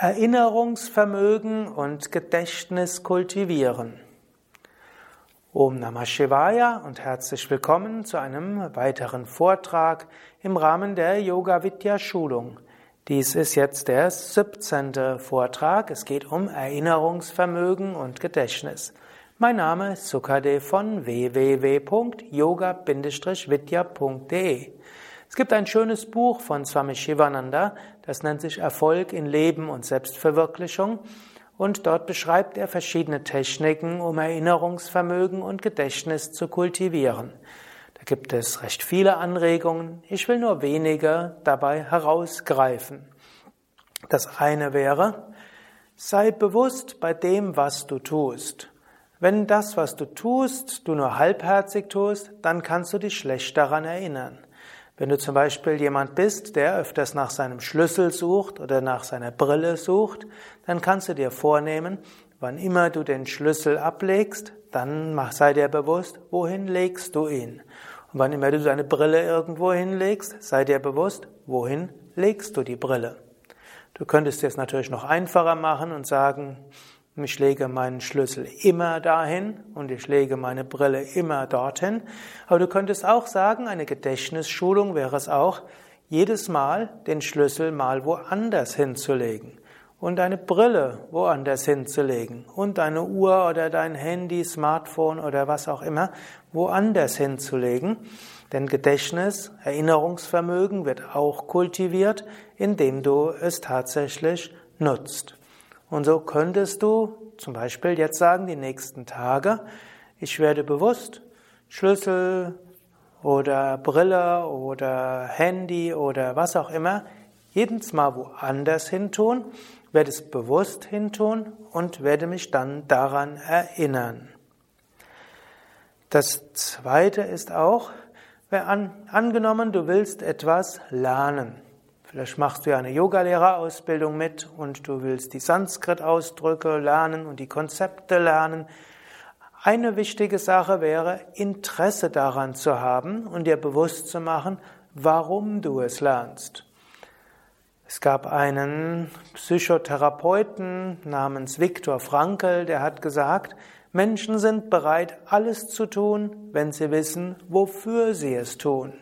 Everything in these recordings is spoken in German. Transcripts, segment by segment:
Erinnerungsvermögen und Gedächtnis kultivieren. Om Namah Shivaya und herzlich willkommen zu einem weiteren Vortrag im Rahmen der Yoga Vidya Schulung. Dies ist jetzt der 17. Vortrag. Es geht um Erinnerungsvermögen und Gedächtnis. Mein Name ist Sukade von www.yoga-vidya.de. Es gibt ein schönes Buch von Swami Shivananda, das nennt sich Erfolg in Leben und Selbstverwirklichung. Und dort beschreibt er verschiedene Techniken, um Erinnerungsvermögen und Gedächtnis zu kultivieren. Da gibt es recht viele Anregungen. Ich will nur wenige dabei herausgreifen. Das eine wäre, sei bewusst bei dem, was du tust. Wenn das, was du tust, du nur halbherzig tust, dann kannst du dich schlecht daran erinnern. Wenn du zum Beispiel jemand bist, der öfters nach seinem Schlüssel sucht oder nach seiner Brille sucht, dann kannst du dir vornehmen, wann immer du den Schlüssel ablegst, dann sei dir bewusst, wohin legst du ihn. Und wann immer du deine Brille irgendwo hinlegst, sei dir bewusst, wohin legst du die Brille. Du könntest es natürlich noch einfacher machen und sagen, ich lege meinen Schlüssel immer dahin und ich lege meine Brille immer dorthin. Aber du könntest auch sagen, eine Gedächtnisschulung wäre es auch, jedes Mal den Schlüssel mal woanders hinzulegen und deine Brille woanders hinzulegen und deine Uhr oder dein Handy, Smartphone oder was auch immer woanders hinzulegen. Denn Gedächtnis, Erinnerungsvermögen wird auch kultiviert, indem du es tatsächlich nutzt. Und so könntest du zum Beispiel jetzt sagen, die nächsten Tage, ich werde bewusst Schlüssel oder Brille oder Handy oder was auch immer jedes Mal woanders hintun, werde es bewusst hintun und werde mich dann daran erinnern. Das zweite ist auch, angenommen, du willst etwas lernen. Vielleicht machst du ja eine Yogalehrerausbildung mit und du willst die Sanskrit-Ausdrücke lernen und die Konzepte lernen. Eine wichtige Sache wäre, Interesse daran zu haben und dir bewusst zu machen, warum du es lernst. Es gab einen Psychotherapeuten namens Viktor Frankl, der hat gesagt, Menschen sind bereit, alles zu tun, wenn sie wissen, wofür sie es tun.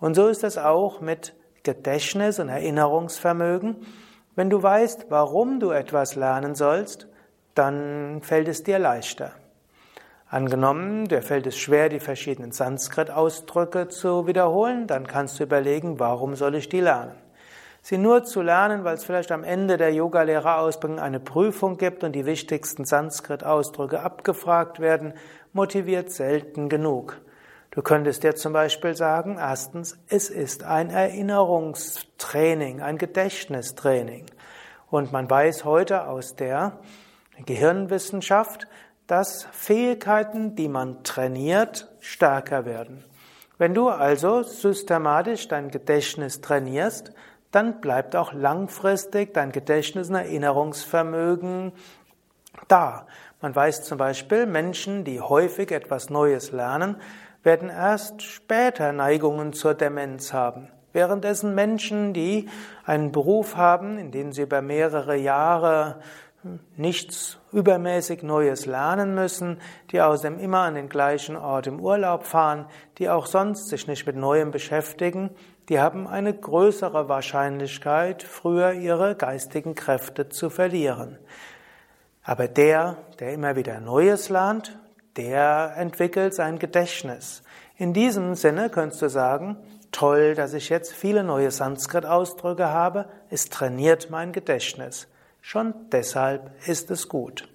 Und so ist es auch mit Gedächtnis und Erinnerungsvermögen. Wenn du weißt, warum du etwas lernen sollst, dann fällt es dir leichter. Angenommen, dir fällt es schwer, die verschiedenen Sanskrit-Ausdrücke zu wiederholen, dann kannst du überlegen, warum soll ich die lernen? Sie nur zu lernen, weil es vielleicht am Ende der Yogalehrerausbildung eine Prüfung gibt und die wichtigsten Sanskrit-Ausdrücke abgefragt werden, motiviert selten genug. Du könntest dir zum Beispiel sagen, erstens, es ist ein Erinnerungstraining, ein Gedächtnistraining. Und man weiß heute aus der Gehirnwissenschaft, dass Fähigkeiten, die man trainiert, stärker werden. Wenn du also systematisch dein Gedächtnis trainierst, dann bleibt auch langfristig dein Gedächtnis und Erinnerungsvermögen da. Man weiß zum Beispiel, Menschen, die häufig etwas Neues lernen, werden erst später Neigungen zur Demenz haben. Währenddessen Menschen, die einen Beruf haben, in dem sie über mehrere Jahre nichts übermäßig Neues lernen müssen, die außerdem immer an den gleichen Ort im Urlaub fahren, die auch sonst sich nicht mit Neuem beschäftigen, die haben eine größere Wahrscheinlichkeit, früher ihre geistigen Kräfte zu verlieren. Aber der, der immer wieder Neues lernt, der entwickelt sein Gedächtnis. In diesem Sinne könntest du sagen, toll, dass ich jetzt viele neue Sanskrit-Ausdrücke habe, es trainiert mein Gedächtnis. Schon deshalb ist es gut.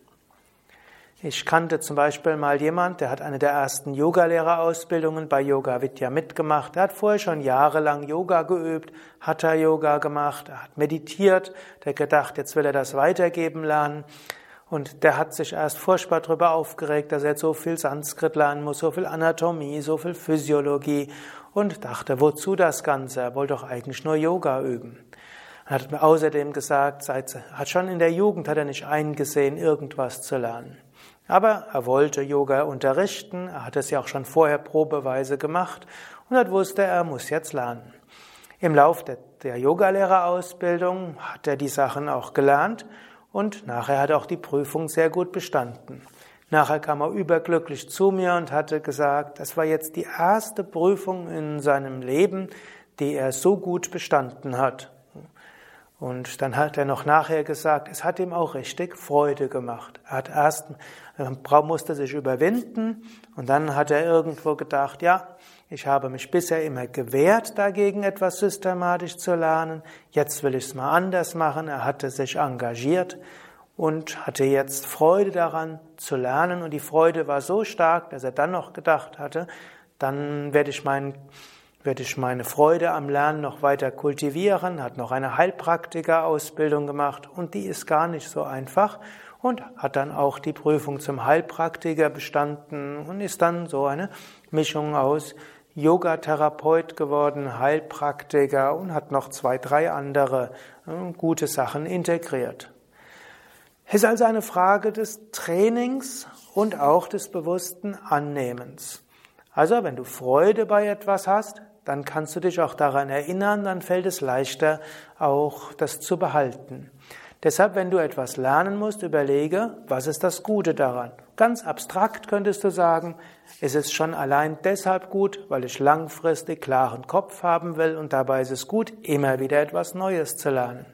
Ich kannte zum Beispiel mal jemand, der hat eine der ersten Yogalehrerausbildungen bei Yoga Vidya mitgemacht. Er hat vorher schon jahrelang Yoga geübt, Hatha Yoga gemacht, er hat meditiert, der gedacht, jetzt will er das weitergeben lernen. Und der hat sich erst furchtbar darüber aufgeregt, dass er jetzt so viel Sanskrit lernen muss, so viel Anatomie, so viel Physiologie und dachte, wozu das Ganze? Er wollte doch eigentlich nur Yoga üben. Er hat mir außerdem gesagt, seit, hat schon in der Jugend hat er nicht eingesehen, irgendwas zu lernen. Aber er wollte Yoga unterrichten, er hat es ja auch schon vorher probeweise gemacht und er wusste, er muss jetzt lernen. Im Lauf der, der Yogalehrerausbildung hat er die Sachen auch gelernt und nachher hat er auch die Prüfung sehr gut bestanden. Nachher kam er überglücklich zu mir und hatte gesagt, das war jetzt die erste Prüfung in seinem Leben, die er so gut bestanden hat. Und dann hat er noch nachher gesagt, es hat ihm auch richtig Freude gemacht. Er hat erst, er musste sich überwinden und dann hat er irgendwo gedacht, ja, ich habe mich bisher immer gewehrt, dagegen etwas systematisch zu lernen. Jetzt will ich es mal anders machen. Er hatte sich engagiert und hatte jetzt Freude daran zu lernen. Und die Freude war so stark, dass er dann noch gedacht hatte, dann werde ich, mein, werde ich meine Freude am Lernen noch weiter kultivieren, hat noch eine Heilpraktiker-Ausbildung gemacht und die ist gar nicht so einfach und hat dann auch die Prüfung zum Heilpraktiker bestanden und ist dann so eine Mischung aus Yoga-Therapeut geworden, Heilpraktiker und hat noch zwei, drei andere äh, gute Sachen integriert. Es ist also eine Frage des Trainings und auch des bewussten Annehmens. Also wenn du Freude bei etwas hast, dann kannst du dich auch daran erinnern, dann fällt es leichter, auch das zu behalten. Deshalb, wenn du etwas lernen musst, überlege, was ist das Gute daran? Ganz abstrakt könntest du sagen, es ist schon allein deshalb gut, weil ich langfristig klaren Kopf haben will und dabei ist es gut, immer wieder etwas Neues zu lernen.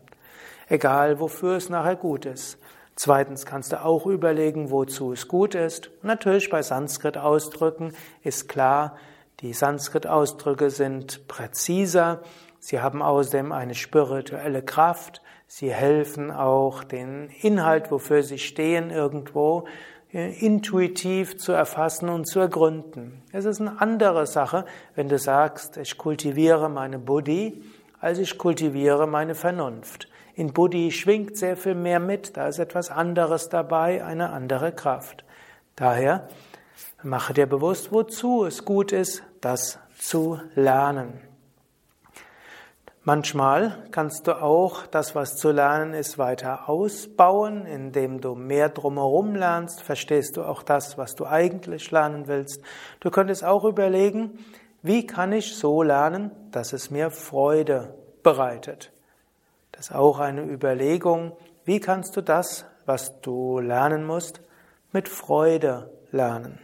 Egal, wofür es nachher gut ist. Zweitens kannst du auch überlegen, wozu es gut ist. Natürlich bei Sanskrit-Ausdrücken ist klar, die Sanskrit-Ausdrücke sind präziser, sie haben außerdem eine spirituelle Kraft, sie helfen auch den Inhalt, wofür sie stehen, irgendwo intuitiv zu erfassen und zu ergründen. Es ist eine andere Sache, wenn du sagst, ich kultiviere meine Buddhi, als ich kultiviere meine Vernunft. In Buddhi schwingt sehr viel mehr mit, da ist etwas anderes dabei, eine andere Kraft. Daher mache dir bewusst, wozu es gut ist, das zu lernen. Manchmal kannst du auch das, was zu lernen ist, weiter ausbauen, indem du mehr drumherum lernst, verstehst du auch das, was du eigentlich lernen willst. Du könntest auch überlegen, wie kann ich so lernen, dass es mir Freude bereitet. Das ist auch eine Überlegung, wie kannst du das, was du lernen musst, mit Freude lernen.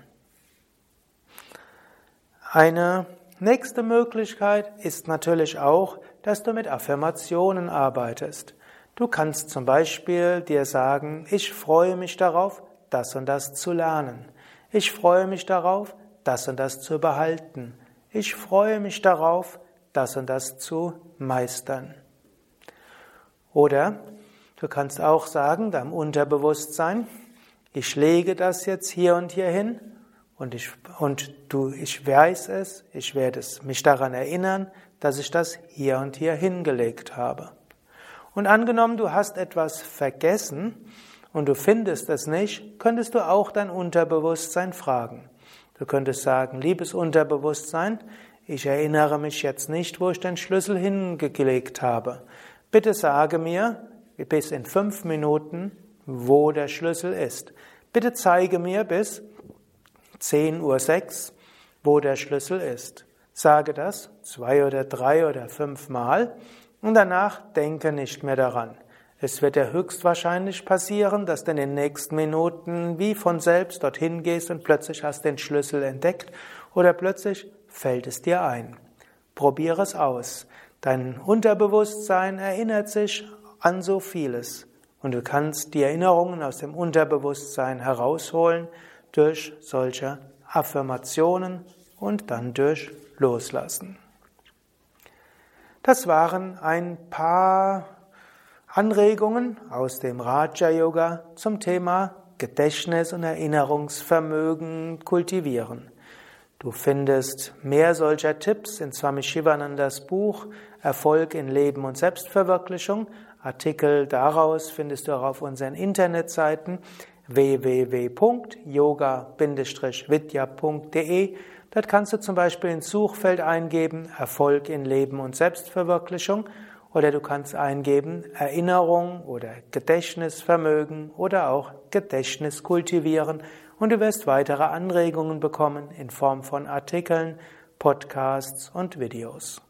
Eine nächste Möglichkeit ist natürlich auch, dass du mit Affirmationen arbeitest. Du kannst zum Beispiel dir sagen, ich freue mich darauf, das und das zu lernen. Ich freue mich darauf, das und das zu behalten. Ich freue mich darauf, das und das zu meistern. Oder du kannst auch sagen, deinem Unterbewusstsein, ich lege das jetzt hier und hier hin und ich, und du, ich weiß es, ich werde es mich daran erinnern, dass ich das hier und hier hingelegt habe. Und angenommen, du hast etwas vergessen und du findest es nicht, könntest du auch dein Unterbewusstsein fragen. Du könntest sagen, liebes Unterbewusstsein, ich erinnere mich jetzt nicht, wo ich den Schlüssel hingelegt habe. Bitte sage mir bis in fünf Minuten, wo der Schlüssel ist. Bitte zeige mir bis 10.06 Uhr, wo der Schlüssel ist. Sage das zwei oder drei oder fünf Mal und danach denke nicht mehr daran. Es wird ja höchstwahrscheinlich passieren, dass du in den nächsten Minuten wie von selbst dorthin gehst und plötzlich hast den Schlüssel entdeckt oder plötzlich fällt es dir ein. Probiere es aus. Dein Unterbewusstsein erinnert sich an so vieles und du kannst die Erinnerungen aus dem Unterbewusstsein herausholen durch solche Affirmationen und dann durch loslassen. Das waren ein paar Anregungen aus dem Raja Yoga zum Thema Gedächtnis und Erinnerungsvermögen kultivieren. Du findest mehr solcher Tipps in Swami Shivanandas Buch Erfolg in Leben und Selbstverwirklichung. Artikel daraus findest du auch auf unseren Internetseiten www.yoga-vidya.de Dort kannst du zum Beispiel ins Suchfeld eingeben Erfolg in Leben und Selbstverwirklichung. Oder du kannst eingeben Erinnerung oder Gedächtnisvermögen oder auch Gedächtnis kultivieren. Und du wirst weitere Anregungen bekommen in Form von Artikeln, Podcasts und Videos.